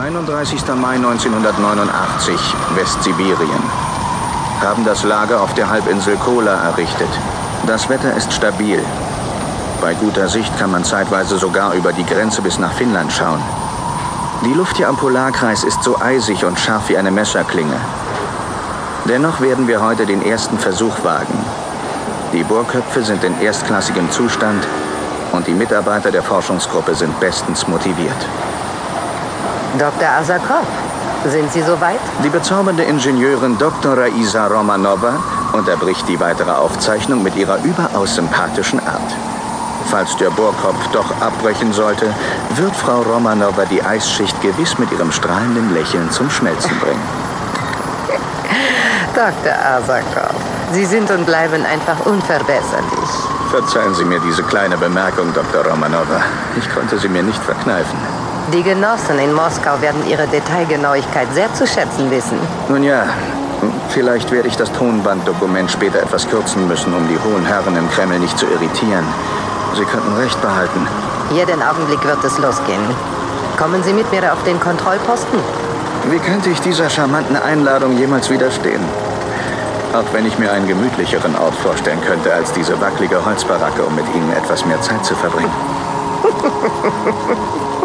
31. Mai 1989, Westsibirien. Haben das Lager auf der Halbinsel Kola errichtet. Das Wetter ist stabil. Bei guter Sicht kann man zeitweise sogar über die Grenze bis nach Finnland schauen. Die Luft hier am Polarkreis ist so eisig und scharf wie eine Messerklinge. Dennoch werden wir heute den ersten Versuch wagen. Die Bohrköpfe sind in erstklassigem Zustand und die Mitarbeiter der Forschungsgruppe sind bestens motiviert. Dr. Asakov, sind Sie soweit? Die bezaubernde Ingenieurin Dr. Raisa Romanova unterbricht die weitere Aufzeichnung mit ihrer überaus sympathischen Art. Falls der Bohrkopf doch abbrechen sollte, wird Frau Romanova die Eisschicht gewiss mit ihrem strahlenden Lächeln zum Schmelzen bringen. Dr. Asakov, Sie sind und bleiben einfach unverbesserlich. Verzeihen Sie mir diese kleine Bemerkung, Dr. Romanova. Ich konnte sie mir nicht verkneifen. Die Genossen in Moskau werden Ihre Detailgenauigkeit sehr zu schätzen wissen. Nun ja, vielleicht werde ich das Tonbanddokument später etwas kürzen müssen, um die hohen Herren im Kreml nicht zu irritieren. Sie könnten recht behalten. Jeden Augenblick wird es losgehen. Kommen Sie mit mir auf den Kontrollposten? Wie könnte ich dieser charmanten Einladung jemals widerstehen? Auch wenn ich mir einen gemütlicheren Ort vorstellen könnte als diese wackelige Holzbaracke, um mit Ihnen etwas mehr Zeit zu verbringen.